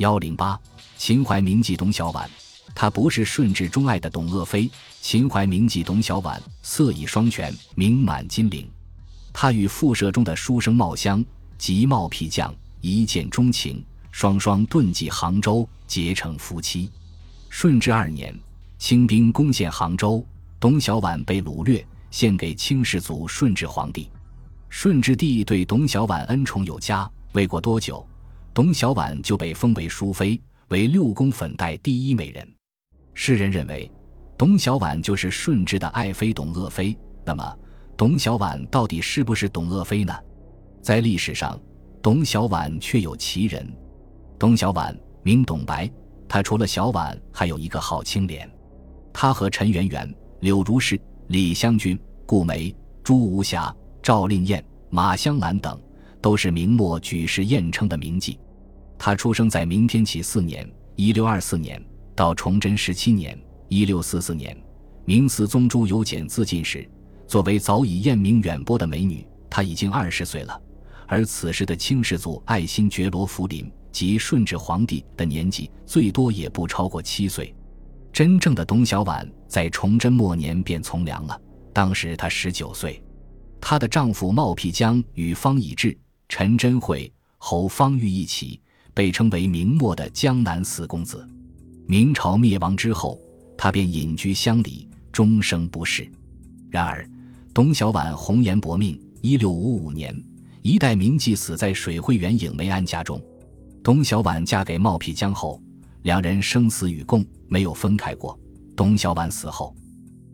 幺零八，秦淮名妓董小宛，她不是顺治钟爱的董鄂妃。秦淮名妓董小宛，色艺双全，名满金陵。她与复社中的书生茂香及茂皮匠一见钟情，双双遁迹杭州，结成夫妻。顺治二年，清兵攻陷杭州，董小宛被掳掠，献给清世祖顺治皇帝。顺治帝对董小宛恩宠有加，未过多久，董小宛就被封为淑妃，为六宫粉黛第一美人。世人认为，董小宛就是顺治的爱妃董鄂妃。那么，董小宛到底是不是董鄂妃呢？在历史上，董小宛确有其人。董小宛名董白。他除了小婉，还有一个好青莲。他和陈圆圆、柳如是、李香君、顾梅、朱无暇、赵令燕、马香兰等，都是明末举世艳称的名妓。他出生在明天启四年（一六二四年）到崇祯十七年（一六四四年），明思宗朱由检自尽时，作为早已艳名远播的美女，她已经二十岁了。而此时的清世祖爱新觉罗福临。及顺治皇帝的年纪最多也不超过七岁，真正的董小宛在崇祯末年便从良了，当时她十九岁。她的丈夫冒辟疆与方以智、陈真慧、侯方域一起，被称为明末的江南四公子。明朝灭亡之后，他便隐居乡里，终生不仕。然而，董小宛红颜薄命，一六五五年，一代名妓死在水慧园影梅庵家中。董小宛嫁给冒辟疆后，两人生死与共，没有分开过。董小宛死后，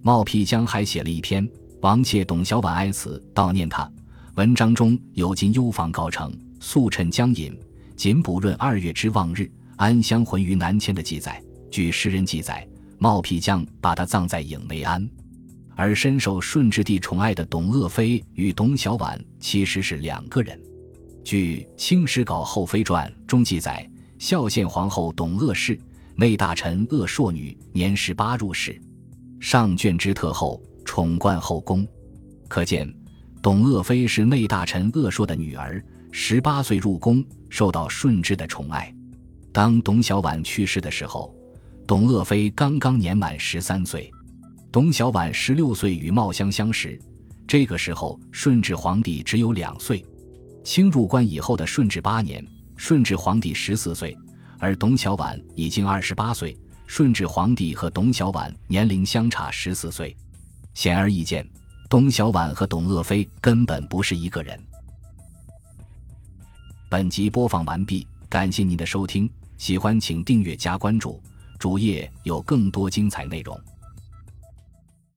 冒辟疆还写了一篇《王妾董小宛哀词》悼念她。文章中有“今幽房告成，素趁江饮，仅补润二月之望日，安香魂于南迁”的记载。据诗人记载，冒辟疆把她葬在影梅庵，而深受顺治帝宠爱的董鄂妃与董小宛其实是两个人。据《清史稿后妃传》中记载，孝献皇后董鄂氏，内大臣鄂硕女，年十八入仕，上眷之特厚，宠冠后宫。可见，董鄂妃是内大臣鄂硕的女儿，十八岁入宫，受到顺治的宠爱。当董小宛去世的时候，董鄂妃刚刚年满十三岁，董小宛十六岁与茂香相识，这个时候顺治皇帝只有两岁。清入关以后的顺治八年，顺治皇帝十四岁，而董小宛已经二十八岁。顺治皇帝和董小宛年龄相差十四岁，显而易见，董小宛和董鄂妃根本不是一个人。本集播放完毕，感谢您的收听，喜欢请订阅加关注，主页有更多精彩内容。